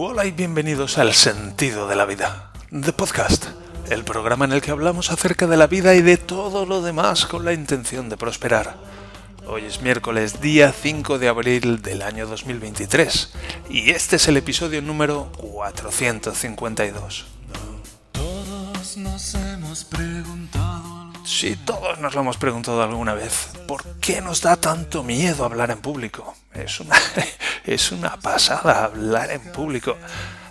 Hola y bienvenidos al Sentido de la Vida, The Podcast, el programa en el que hablamos acerca de la vida y de todo lo demás con la intención de prosperar. Hoy es miércoles, día 5 de abril del año 2023, y este es el episodio número 452. Todos nos hemos preguntado. Sí, todos nos lo hemos preguntado alguna vez. ¿Por qué nos da tanto miedo hablar en público? Es una, es una pasada hablar en público.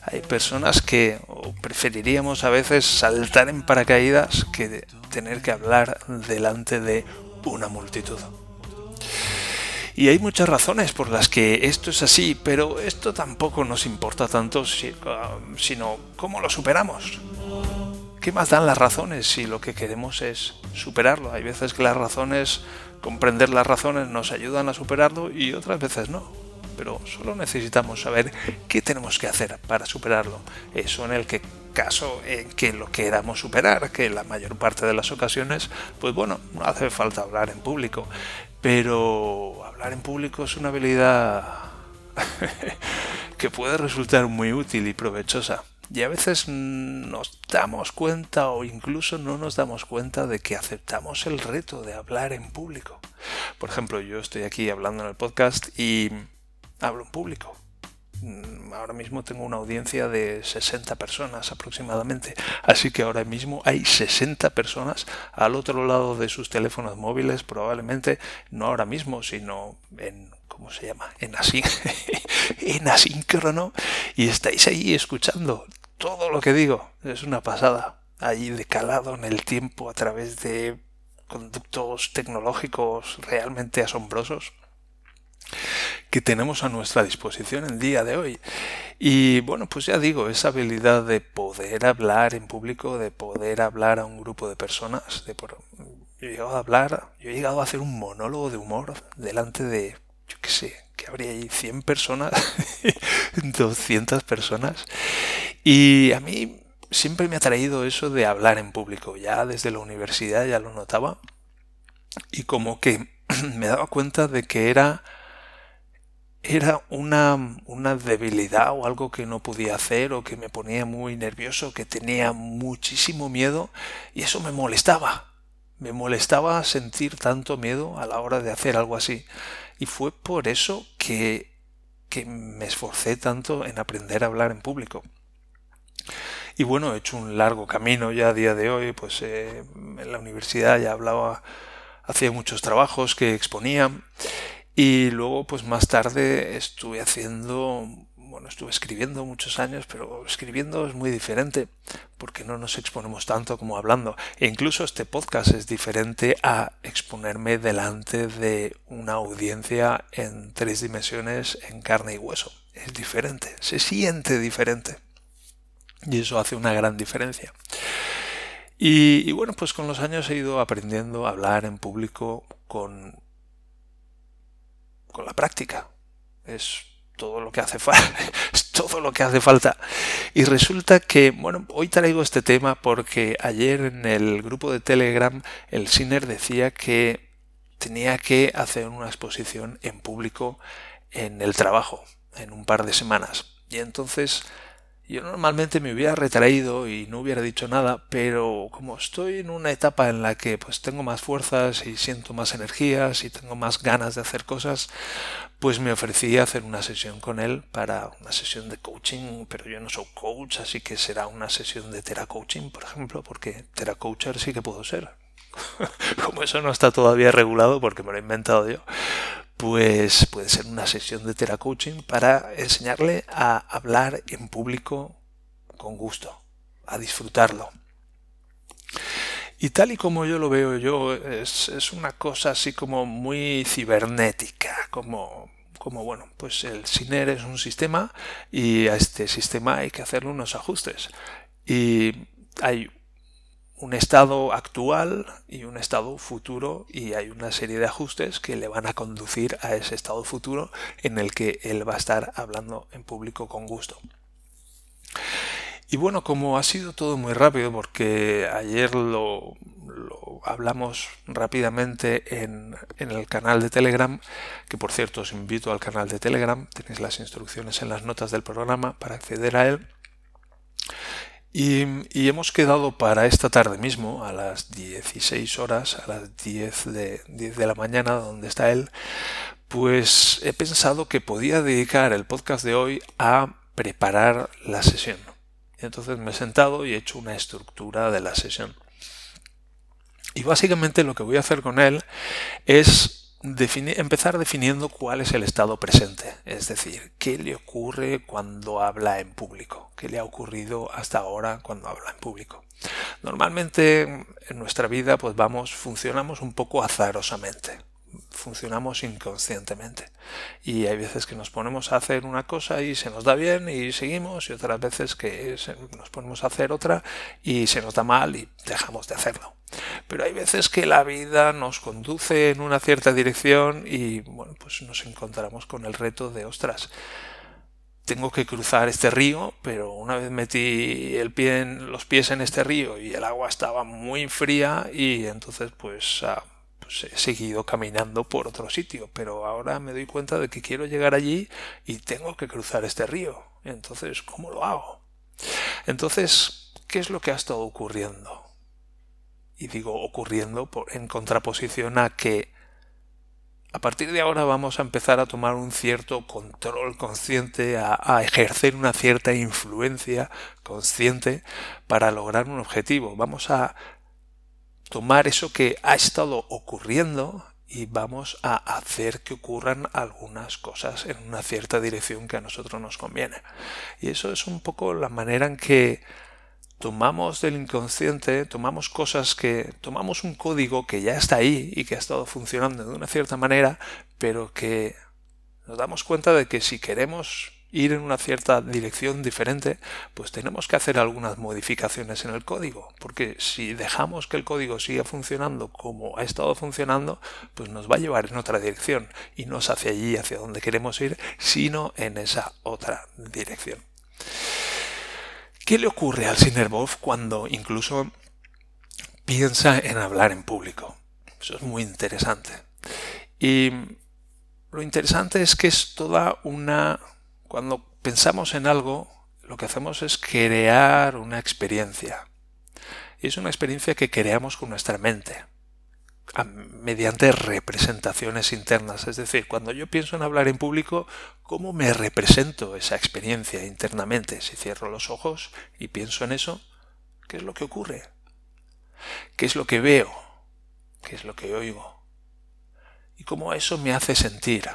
Hay personas que preferiríamos a veces saltar en paracaídas que tener que hablar delante de una multitud. Y hay muchas razones por las que esto es así, pero esto tampoco nos importa tanto, sino cómo lo superamos. ¿Qué más dan las razones si lo que queremos es superarlo? Hay veces que las razones, comprender las razones nos ayudan a superarlo y otras veces no. Pero solo necesitamos saber qué tenemos que hacer para superarlo. Eso en el que caso en que lo queramos superar, que la mayor parte de las ocasiones, pues bueno, no hace falta hablar en público. Pero hablar en público es una habilidad que puede resultar muy útil y provechosa. Y a veces nos damos cuenta o incluso no nos damos cuenta de que aceptamos el reto de hablar en público. Por ejemplo, yo estoy aquí hablando en el podcast y hablo en público. Mm, ahora mismo tengo una audiencia de 60 personas aproximadamente. Así que ahora mismo hay 60 personas al otro lado de sus teléfonos móviles, probablemente no ahora mismo, sino en ¿cómo se llama? En, así, en asíncrono y estáis ahí escuchando todo lo que digo. Es una pasada. Ahí decalado en el tiempo a través de conductos tecnológicos realmente asombrosos que tenemos a nuestra disposición en día de hoy. Y bueno, pues ya digo, esa habilidad de poder hablar en público, de poder hablar a un grupo de personas, de por... yo he llegado a hablar, yo he llegado a hacer un monólogo de humor delante de, yo qué sé, que habría ahí 100 personas, 200 personas. Y a mí siempre me ha traído eso de hablar en público. Ya desde la universidad ya lo notaba. Y como que me daba cuenta de que era era una, una, debilidad o algo que no podía hacer o que me ponía muy nervioso, que tenía muchísimo miedo y eso me molestaba. Me molestaba sentir tanto miedo a la hora de hacer algo así. Y fue por eso que, que me esforcé tanto en aprender a hablar en público. Y bueno, he hecho un largo camino ya a día de hoy, pues eh, en la universidad ya hablaba, hacía muchos trabajos que exponía y luego pues más tarde estuve haciendo, estuve escribiendo muchos años, pero escribiendo es muy diferente porque no nos exponemos tanto como hablando. E incluso este podcast es diferente a exponerme delante de una audiencia en tres dimensiones en carne y hueso. Es diferente, se siente diferente. Y eso hace una gran diferencia. Y, bueno, pues con los años he ido aprendiendo a hablar en público con, con la práctica. Es todo lo que hace falta. todo lo que hace falta. Y resulta que, bueno, hoy traigo este tema porque ayer en el grupo de Telegram el Sinner decía que tenía que hacer una exposición en público en el trabajo en un par de semanas. Y entonces yo normalmente me hubiera retraído y no hubiera dicho nada, pero como estoy en una etapa en la que pues tengo más fuerzas y siento más energías y tengo más ganas de hacer cosas, pues me ofrecí a hacer una sesión con él para una sesión de coaching, pero yo no soy coach, así que será una sesión de coaching, por ejemplo, porque teracoacher sí que puedo ser. como eso no está todavía regulado porque me lo he inventado yo, pues puede ser una sesión de teracoaching para enseñarle a hablar en público con gusto, a disfrutarlo. Y tal y como yo lo veo yo, es, es una cosa así como muy cibernética, como, como bueno, pues el SINER es un sistema y a este sistema hay que hacerle unos ajustes. Y hay un estado actual y un estado futuro y hay una serie de ajustes que le van a conducir a ese estado futuro en el que él va a estar hablando en público con gusto. Y bueno, como ha sido todo muy rápido, porque ayer lo, hablamos rápidamente en, en, el canal de Telegram, que por cierto os invito al canal de Telegram, tenéis las instrucciones en las notas del programa para acceder a él. Y, hemos quedado para esta tarde mismo, a las 16 horas, a las 10 de, 10 de la mañana, donde está él, pues he pensado que podía dedicar el podcast de hoy a preparar la sesión. Entonces me he sentado y he hecho una estructura de la sesión. Y básicamente lo que voy a hacer con él es empezar definiendo cuál es el estado presente, es decir, qué le ocurre cuando habla en público, qué le ha ocurrido hasta ahora cuando habla en público. Normalmente en nuestra vida pues vamos, funcionamos un poco azarosamente, funcionamos inconscientemente. Y hay veces que nos ponemos a hacer una cosa y se nos da bien y seguimos y otras veces que nos ponemos a hacer otra y se nos da mal y dejamos de hacerlo. Pero hay veces que la vida nos conduce en una cierta dirección y pues nos encontramos con el reto de ostras, tengo que cruzar este río, pero una vez metí el pie los pies en este río y el agua estaba muy fría y entonces pues, ah, pues he seguido caminando por otro sitio, pero ahora me doy cuenta de que quiero llegar allí y tengo que cruzar este río. Entonces, ¿cómo lo hago? Entonces, ¿qué es lo que ha estado ocurriendo? y digo ocurriendo en contraposición a que a partir de ahora vamos a empezar a tomar un cierto control consciente, a, a, ejercer una cierta influencia consciente para lograr un objetivo. Vamos a tomar eso que ha estado ocurriendo y vamos a hacer que ocurran algunas cosas en una cierta dirección que a nosotros nos conviene. Y eso es un poco la manera en que tomamos del inconsciente, tomamos cosas que, tomamos un código que ya está ahí y que ha estado funcionando de una cierta manera, pero que nos damos cuenta de que si queremos ir en una cierta dirección diferente, pues tenemos que hacer algunas modificaciones en el código, porque si dejamos que el código siga funcionando como ha estado funcionando, pues nos va a llevar en otra dirección y no es hacia allí, hacia donde queremos ir, sino en esa otra dirección. ¿Qué le ocurre al Sinerbov cuando incluso piensa en hablar en público? Eso es muy interesante. Y lo interesante es que es toda una... Cuando pensamos en algo, lo que hacemos es crear una experiencia. Y es una experiencia que creamos con nuestra mente mediante representaciones internas. Es decir, cuando yo pienso en hablar en público, ¿cómo me represento esa experiencia internamente? Si cierro los ojos y pienso en eso, ¿qué es lo que ocurre? ¿Qué es lo que veo? ¿Qué es lo que oigo? ¿Y cómo eso me hace sentir?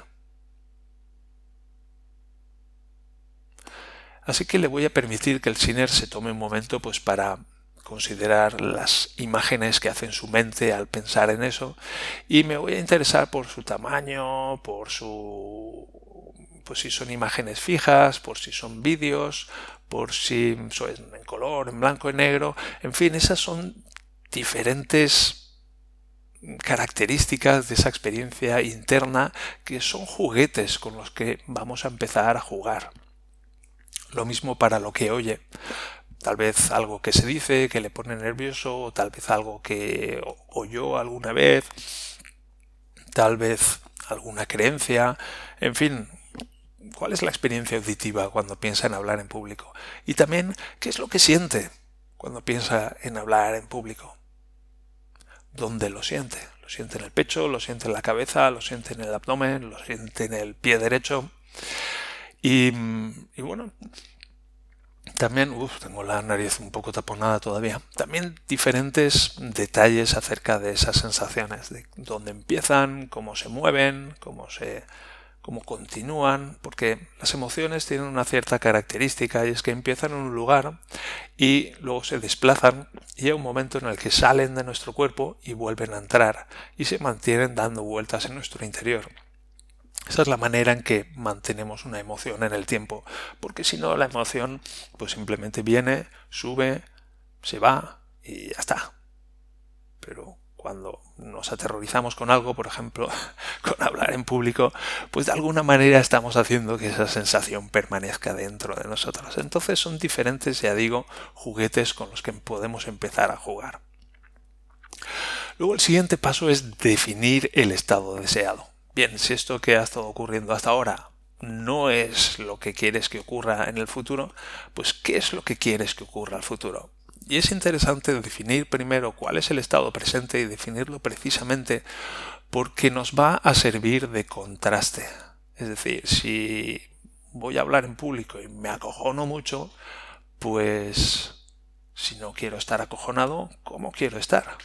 Así que le voy a permitir que el Siner se tome un momento pues para considerar las imágenes que hace en su mente al pensar en eso y me voy a interesar por su tamaño, por su pues si son imágenes fijas, por si son vídeos, por si son en color, en blanco y negro, en fin, esas son diferentes características de esa experiencia interna que son juguetes con los que vamos a empezar a jugar. Lo mismo para lo que oye. Tal vez algo que se dice que le pone nervioso, o tal vez algo que oyó alguna vez, tal vez alguna creencia, en fin, ¿cuál es la experiencia auditiva cuando piensa en hablar en público? Y también, ¿qué es lo que siente cuando piensa en hablar en público? ¿Dónde lo siente? ¿Lo siente en el pecho? ¿Lo siente en la cabeza? ¿Lo siente en el abdomen? ¿Lo siente en el pie derecho? Y, y bueno, también, uff, tengo la nariz un poco taponada todavía. También diferentes detalles acerca de esas sensaciones, de dónde empiezan, cómo se mueven, cómo se cómo continúan, porque las emociones tienen una cierta característica y es que empiezan en un lugar y luego se desplazan y hay un momento en el que salen de nuestro cuerpo y vuelven a entrar y se mantienen dando vueltas en nuestro interior. Esa es la manera en que mantenemos una emoción en el tiempo, porque si no la emoción pues simplemente viene, sube, se va y ya está. Pero cuando nos aterrorizamos con algo, por ejemplo, con hablar en público, pues de alguna manera estamos haciendo que esa sensación permanezca dentro de nosotros. Entonces son diferentes, ya digo, juguetes con los que podemos empezar a jugar. Luego el siguiente paso es definir el estado deseado. Bien, si esto que ha estado ocurriendo hasta ahora no es lo que quieres que ocurra en el futuro, pues ¿qué es lo que quieres que ocurra al futuro? Y es interesante definir primero cuál es el estado presente y definirlo precisamente porque nos va a servir de contraste. Es decir, si voy a hablar en público y me acojono mucho, pues si no quiero estar acojonado, ¿cómo quiero estar?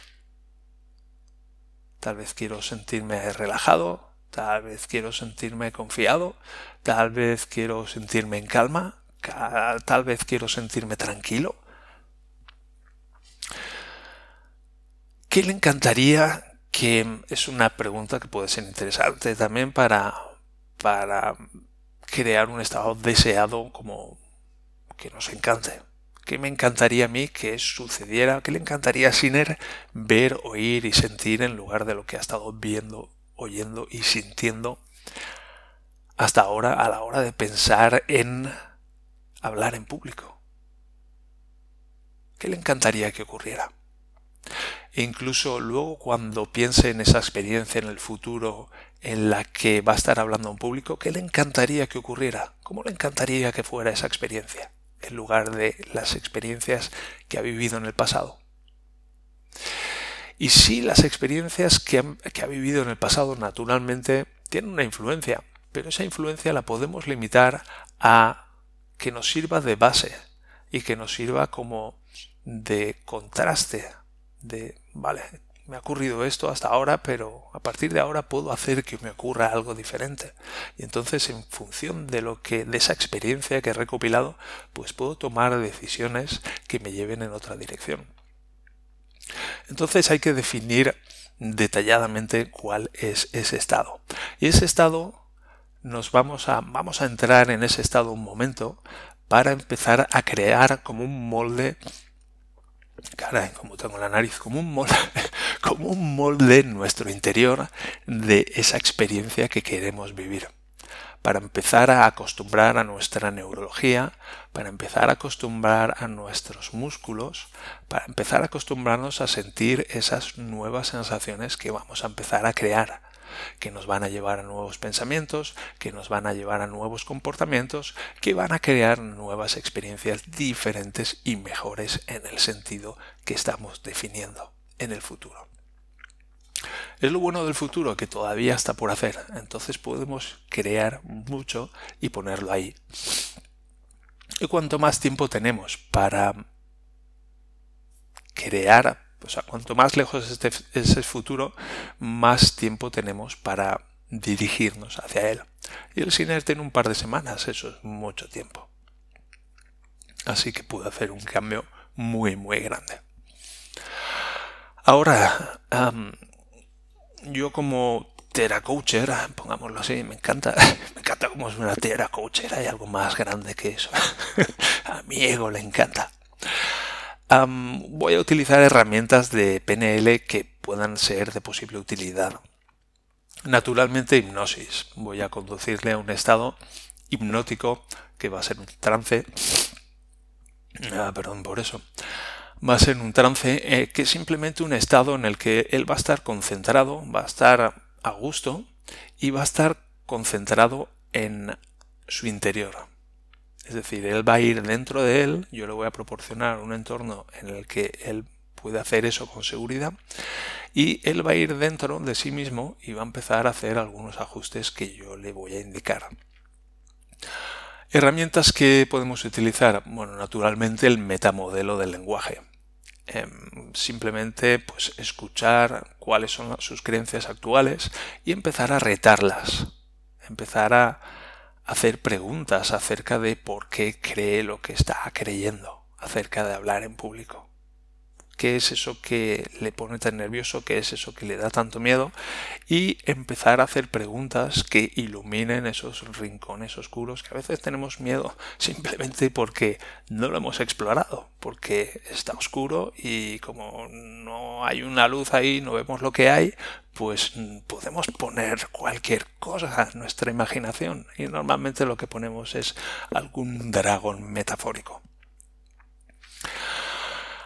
Tal vez quiero sentirme relajado, tal vez quiero sentirme confiado, tal vez quiero sentirme en calma, tal vez quiero sentirme tranquilo. ¿Qué le encantaría? Que es una pregunta que puede ser interesante también para, para crear un estado deseado como que nos encante. ¿Qué me encantaría a mí que sucediera? ¿Qué le encantaría a Siner ver, oír y sentir en lugar de lo que ha estado viendo, oyendo y sintiendo hasta ahora a la hora de pensar en hablar en público? ¿Qué le encantaría que ocurriera? E incluso luego cuando piense en esa experiencia en el futuro en la que va a estar hablando en público, ¿qué le encantaría que ocurriera? ¿Cómo le encantaría que fuera esa experiencia? En lugar de las experiencias que ha vivido en el pasado. Y sí, las experiencias que ha, vivido en el pasado naturalmente tienen una influencia, pero esa influencia la podemos limitar a que nos sirva de base y que nos sirva como de contraste de, vale, me ha ocurrido esto hasta ahora, pero a partir de ahora puedo hacer que me ocurra algo diferente. Y entonces, en función de lo que, de esa experiencia que he recopilado, pues puedo tomar decisiones que me lleven en otra dirección. Entonces hay que definir detalladamente cuál es ese estado. Y ese estado nos vamos a, vamos a entrar en ese estado un momento para empezar a crear como un molde caray, como tengo la nariz, como un molde, como un molde en nuestro interior de esa experiencia que queremos vivir. Para empezar a acostumbrar a nuestra neurología, para empezar a acostumbrar a nuestros músculos, para empezar a acostumbrarnos a sentir esas nuevas sensaciones que vamos a empezar a crear que nos van a llevar a nuevos pensamientos, que nos van a llevar a nuevos comportamientos, que van a crear nuevas experiencias diferentes y mejores en el sentido que estamos definiendo en el futuro. Es lo bueno del futuro que todavía está por hacer, entonces podemos crear mucho y ponerlo ahí. Y cuanto más tiempo tenemos para crear o sea, cuanto más lejos esté ese futuro, más tiempo tenemos para dirigirnos hacia él. Y el Siner tiene un par de semanas, eso es mucho tiempo. Así que pude hacer un cambio muy, muy grande. Ahora, yo como coacher, pongámoslo así, me encanta, me encanta como es una coacher, hay algo más grande que eso. A mi ego le encanta voy a utilizar herramientas de PNL que puedan ser de posible utilidad. Naturalmente hipnosis. Voy a conducirle a un estado hipnótico que va a ser un trance. Ah, perdón por eso. Va a ser un trance eh, que es simplemente un estado en el que él va a estar concentrado, va a estar a gusto y va a estar concentrado en su interior. Es decir, él va a ir dentro de él, yo le voy a proporcionar un entorno en el que él puede hacer eso con seguridad y él va a ir dentro de sí mismo y va a empezar a hacer algunos ajustes que yo le voy a indicar. Herramientas que podemos utilizar, bueno, naturalmente el metamodelo del lenguaje. Em, simplemente pues escuchar cuáles son sus creencias actuales y empezar a retarlas, empezar a hacer preguntas acerca de por qué cree lo que está creyendo, acerca de hablar en público. Qué es eso que le pone tan nervioso, qué es eso que le da tanto miedo y empezar a hacer preguntas que iluminen esos rincones oscuros que a veces tenemos miedo simplemente porque no lo hemos explorado, porque está oscuro y como no hay una luz ahí, no vemos lo que hay, pues podemos poner cualquier cosa a nuestra imaginación y normalmente lo que ponemos es algún dragón metafórico.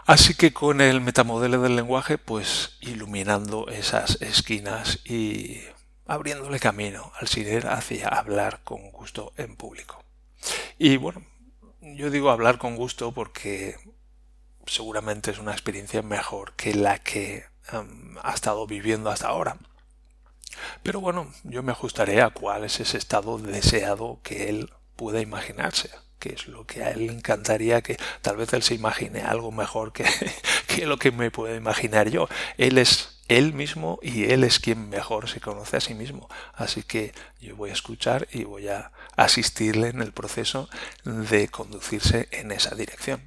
Así que con el metamodelo del lenguaje, pues iluminando esas esquinas y abriéndole camino al SIDER hacia hablar con gusto en público. Y bueno, yo digo hablar con gusto porque seguramente es una experiencia mejor que la que ha estado viviendo hasta ahora. Pero bueno, yo me ajustaré a cuál es ese estado deseado que él pueda imaginarse que es lo que a él le encantaría que tal vez él se imagine algo mejor que, que lo que me puedo imaginar yo. Él es él mismo y él es quien mejor se conoce a sí mismo. Así que yo voy a escuchar y voy a asistirle en el proceso de conducirse en esa dirección.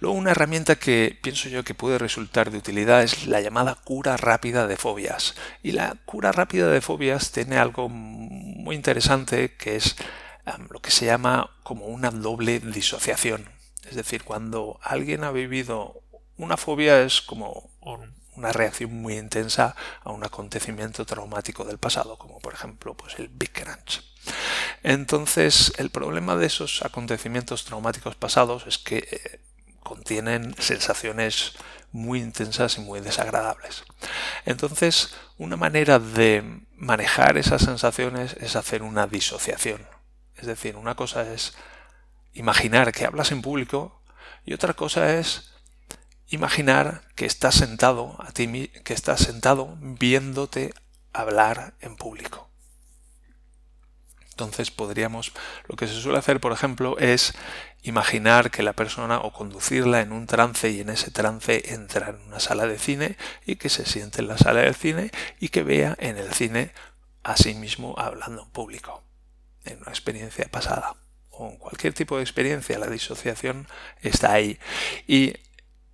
Luego una herramienta que pienso yo que puede resultar de utilidad es la llamada cura rápida de fobias. Y la cura rápida de fobias tiene algo muy interesante que es lo que se llama como una doble disociación. Es decir, cuando alguien ha vivido una fobia es como una reacción muy intensa a un acontecimiento traumático del pasado, como por ejemplo pues el Big Crunch. Entonces, el problema de esos acontecimientos traumáticos pasados es que eh, contienen sensaciones muy intensas y muy desagradables. Entonces, una manera de manejar esas sensaciones es hacer una disociación. Es decir, una cosa es imaginar que hablas en público y otra cosa es imaginar que estás sentado a ti que estás sentado viéndote hablar en público. Entonces podríamos, lo que se suele hacer, por ejemplo, es imaginar que la persona o conducirla en un trance y en ese trance entrar en una sala de cine y que se siente en la sala del cine y que vea en el cine a sí mismo hablando en público en una experiencia pasada o en cualquier tipo de experiencia, la disociación está ahí. Y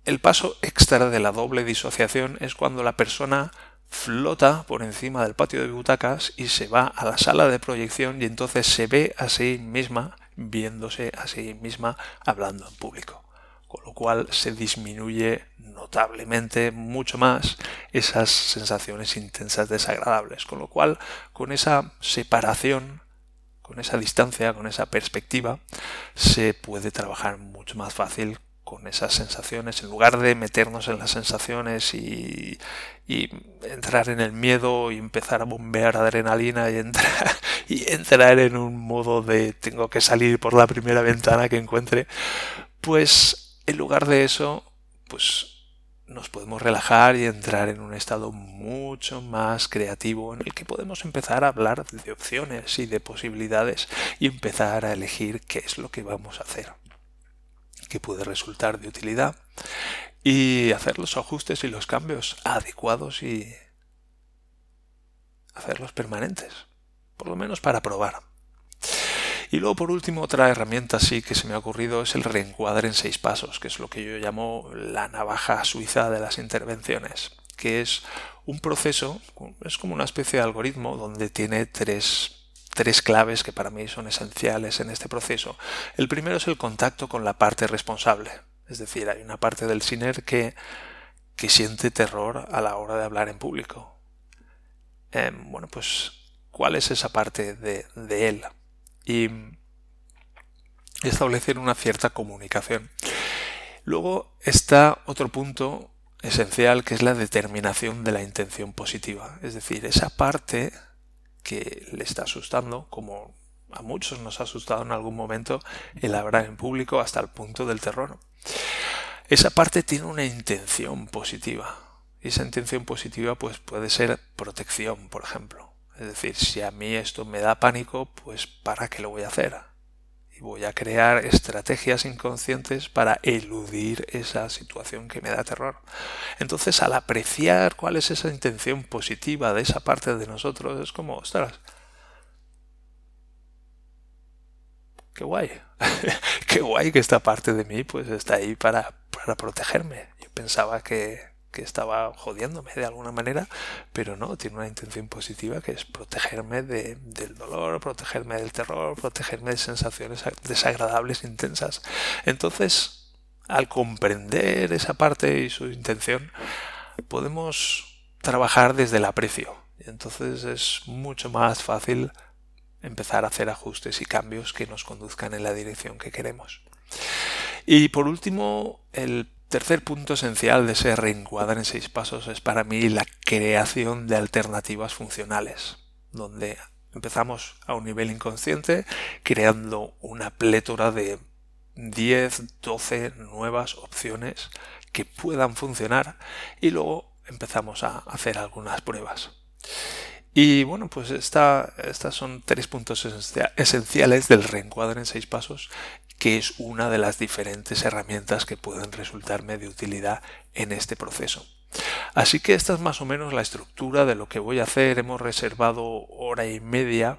el paso extra de la doble disociación es cuando la persona flota por encima del patio de butacas y se va a la sala de proyección y entonces se ve a sí misma viéndose a sí misma hablando en público. Con lo cual se disminuye notablemente mucho más esas sensaciones intensas desagradables. Con lo cual, con esa separación con esa distancia, con esa perspectiva, se puede trabajar mucho más fácil con esas sensaciones, en lugar de meternos en las sensaciones y, entrar en el miedo y empezar a bombear adrenalina y entrar, y entrar en un modo de tengo que salir por la primera ventana que encuentre, pues en lugar de eso, pues nos podemos relajar y entrar en un estado mucho más creativo en el que podemos empezar a hablar de opciones y de posibilidades y empezar a elegir qué es lo que vamos a hacer, que puede resultar de utilidad y hacer los ajustes y los cambios adecuados y hacerlos permanentes, por lo menos para probar. Y luego, por último, otra herramienta sí que se me ha ocurrido es el reencuadre en seis pasos, que es lo que yo llamo la navaja suiza de las intervenciones, que es un proceso, es como una especie de algoritmo donde tiene tres tres claves que para mí son esenciales en este proceso. El primero es el contacto con la parte responsable. Es decir, hay una parte del SINER que, que siente terror a la hora de hablar en público. Em, bueno, pues, ¿cuál es esa parte de, de él? Y establecer una cierta comunicación. Luego está otro punto esencial que es la determinación de la intención positiva, es decir, esa parte que le está asustando, como a muchos nos ha asustado en algún momento el hablar en público hasta el punto del terror. Esa parte tiene una intención positiva. Y esa intención positiva pues puede ser protección, por ejemplo. Es decir, si a mí esto me da pánico, pues ¿para qué lo voy a hacer? Y voy a crear estrategias inconscientes para eludir esa situación que me da terror. Entonces, al apreciar cuál es esa intención positiva de esa parte de nosotros, es como, ostras, qué guay, qué guay que esta parte de mí pues está ahí para, para protegerme. Yo pensaba que, que estaba jodiéndome de alguna manera, pero no, tiene una intención positiva que es protegerme de, del dolor, protegerme del terror, protegerme de sensaciones desagradables, intensas. Entonces, al comprender esa parte y su intención, podemos trabajar desde el aprecio. Entonces es mucho más fácil empezar a hacer ajustes y cambios que nos conduzcan en la dirección que queremos. Y por último, el tercer punto esencial de ese reencuadre en seis pasos es para mí la creación de alternativas funcionales, donde empezamos a un nivel inconsciente creando una plétora de 10, 12 nuevas opciones que puedan funcionar y luego empezamos a hacer algunas pruebas. Y bueno, pues esta, estas son tres puntos esenciales del reencuadre en seis pasos, que es una de las diferentes herramientas que pueden resultarme de utilidad en este proceso. Así que esta es más o menos la estructura de lo que voy a hacer. Hemos reservado hora y media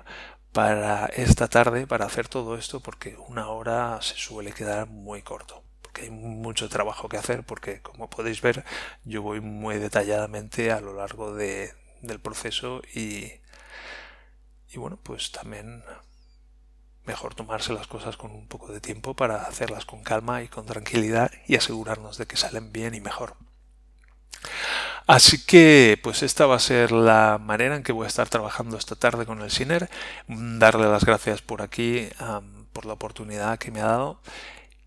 para esta tarde para hacer todo esto porque una hora se suele quedar muy corto porque hay mucho trabajo que hacer porque como podéis ver yo voy muy detalladamente a lo largo de, del proceso y, y bueno, pues también mejor tomarse las cosas con un poco de tiempo para hacerlas con calma y con tranquilidad y asegurarnos de que salen bien y mejor. Así que, pues esta va a ser la manera en que voy a estar trabajando esta tarde con el Siner. Darle las gracias por aquí, por la oportunidad que me ha dado.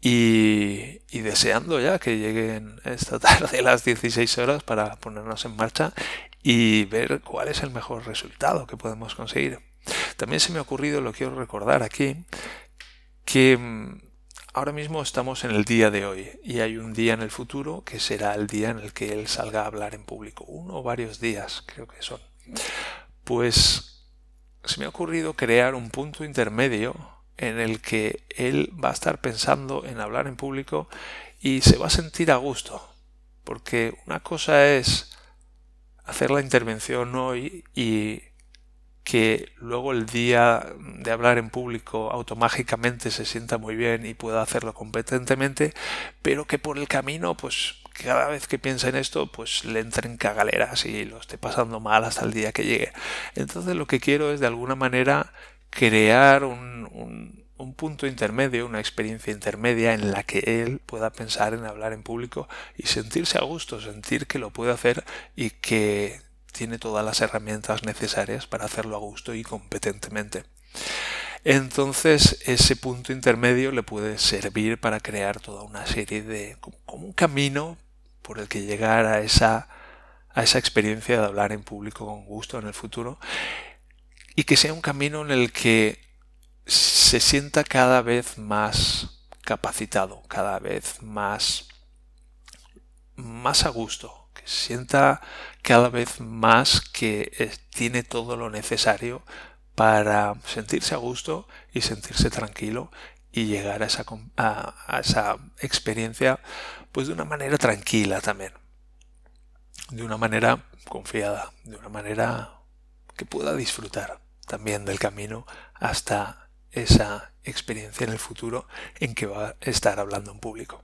Y, y, deseando ya que lleguen esta tarde las 16 horas para ponernos en marcha y ver cuál es el mejor resultado que podemos conseguir. También se me ha ocurrido, lo quiero recordar aquí, que mm, ahora mismo estamos en el día de hoy y hay un día en el futuro que será el día en el que él salga a hablar en público, uno o varios días creo que son. Pues se me ha ocurrido crear un punto intermedio en el que él va a estar pensando en hablar en público y se va a sentir a gusto. Porque una cosa es hacer la intervención hoy y que luego el día de hablar en público automáticamente se sienta muy bien y pueda hacerlo competentemente, pero que por el camino, pues cada vez que piensa en esto, pues le entren cagaleras y lo esté pasando mal hasta el día que llegue. Entonces lo que quiero es de alguna manera crear un, un un punto intermedio, una experiencia intermedia en la que él pueda pensar en hablar en público y sentirse a gusto, sentir que lo puede hacer y que tiene todas las herramientas necesarias para hacerlo a gusto y competentemente. Entonces ese punto intermedio le puede servir para crear toda una serie de como un camino por el que llegar a esa a esa experiencia de hablar en público con gusto en el futuro y que sea un camino en el que se sienta cada vez más capacitado, cada vez más, más a gusto, sienta cada vez más que eh, tiene todo lo necesario para sentirse a gusto y sentirse tranquilo y llegar a esa, a esa experiencia pues de una manera tranquila también, de una manera confiada, de una manera que pueda disfrutar también del camino hasta esa experiencia en el futuro en que va a estar hablando en público.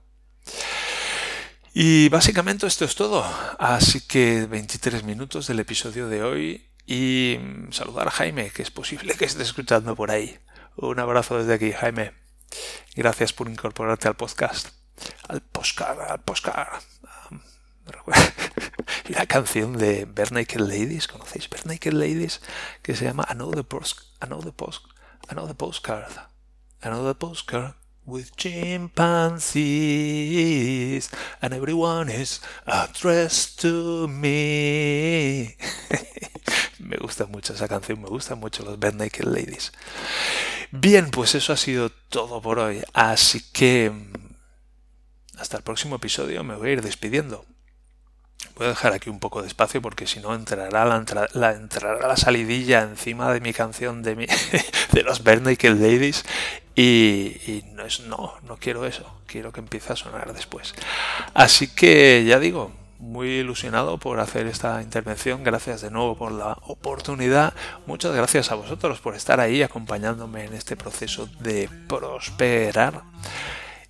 Y básicamente esto es todo. Así que 23 minutos del episodio de hoy y saludar a Jaime, que es posible que esté escuchando por ahí. Un abrazo desde aquí, Jaime. Gracias por incorporarte al podcast. Al postcard, al postcard. la canción de Bare Ladies, ¿conocéis Bare Ladies? Que se llama Another Post, Another Post, another postcard, another postcard with chimpanzees, and everyone is addressed to me. me gusta mucho esa canción, me gustan mucho los Bad Naked Ladies. Bien, pues eso ha sido todo por hoy, así que mm, hasta el próximo episodio me voy a ir despidiendo. Voy a dejar aquí un poco de espacio porque si no entrará la, entrará la salidilla encima de mi canción de, mi, de los Naked Ladies y, no, es, no, no quiero eso, quiero que empiece a sonar después. Así que ya digo, muy ilusionado por hacer esta intervención. Gracias de nuevo por la oportunidad. Muchas gracias a vosotros por estar ahí acompañándome en este proceso de prosperar.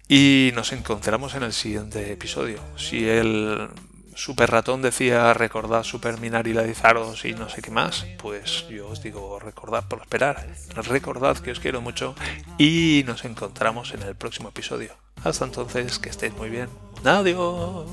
Y nos encontramos en el siguiente episodio. Si el super ratón decía recordad superminarizaros y no sé qué más, pues yo os digo recordad prosperar. Recordad que os quiero mucho y nos encontramos en el próximo episodio. Hasta entonces, que estéis muy bien. Adiós.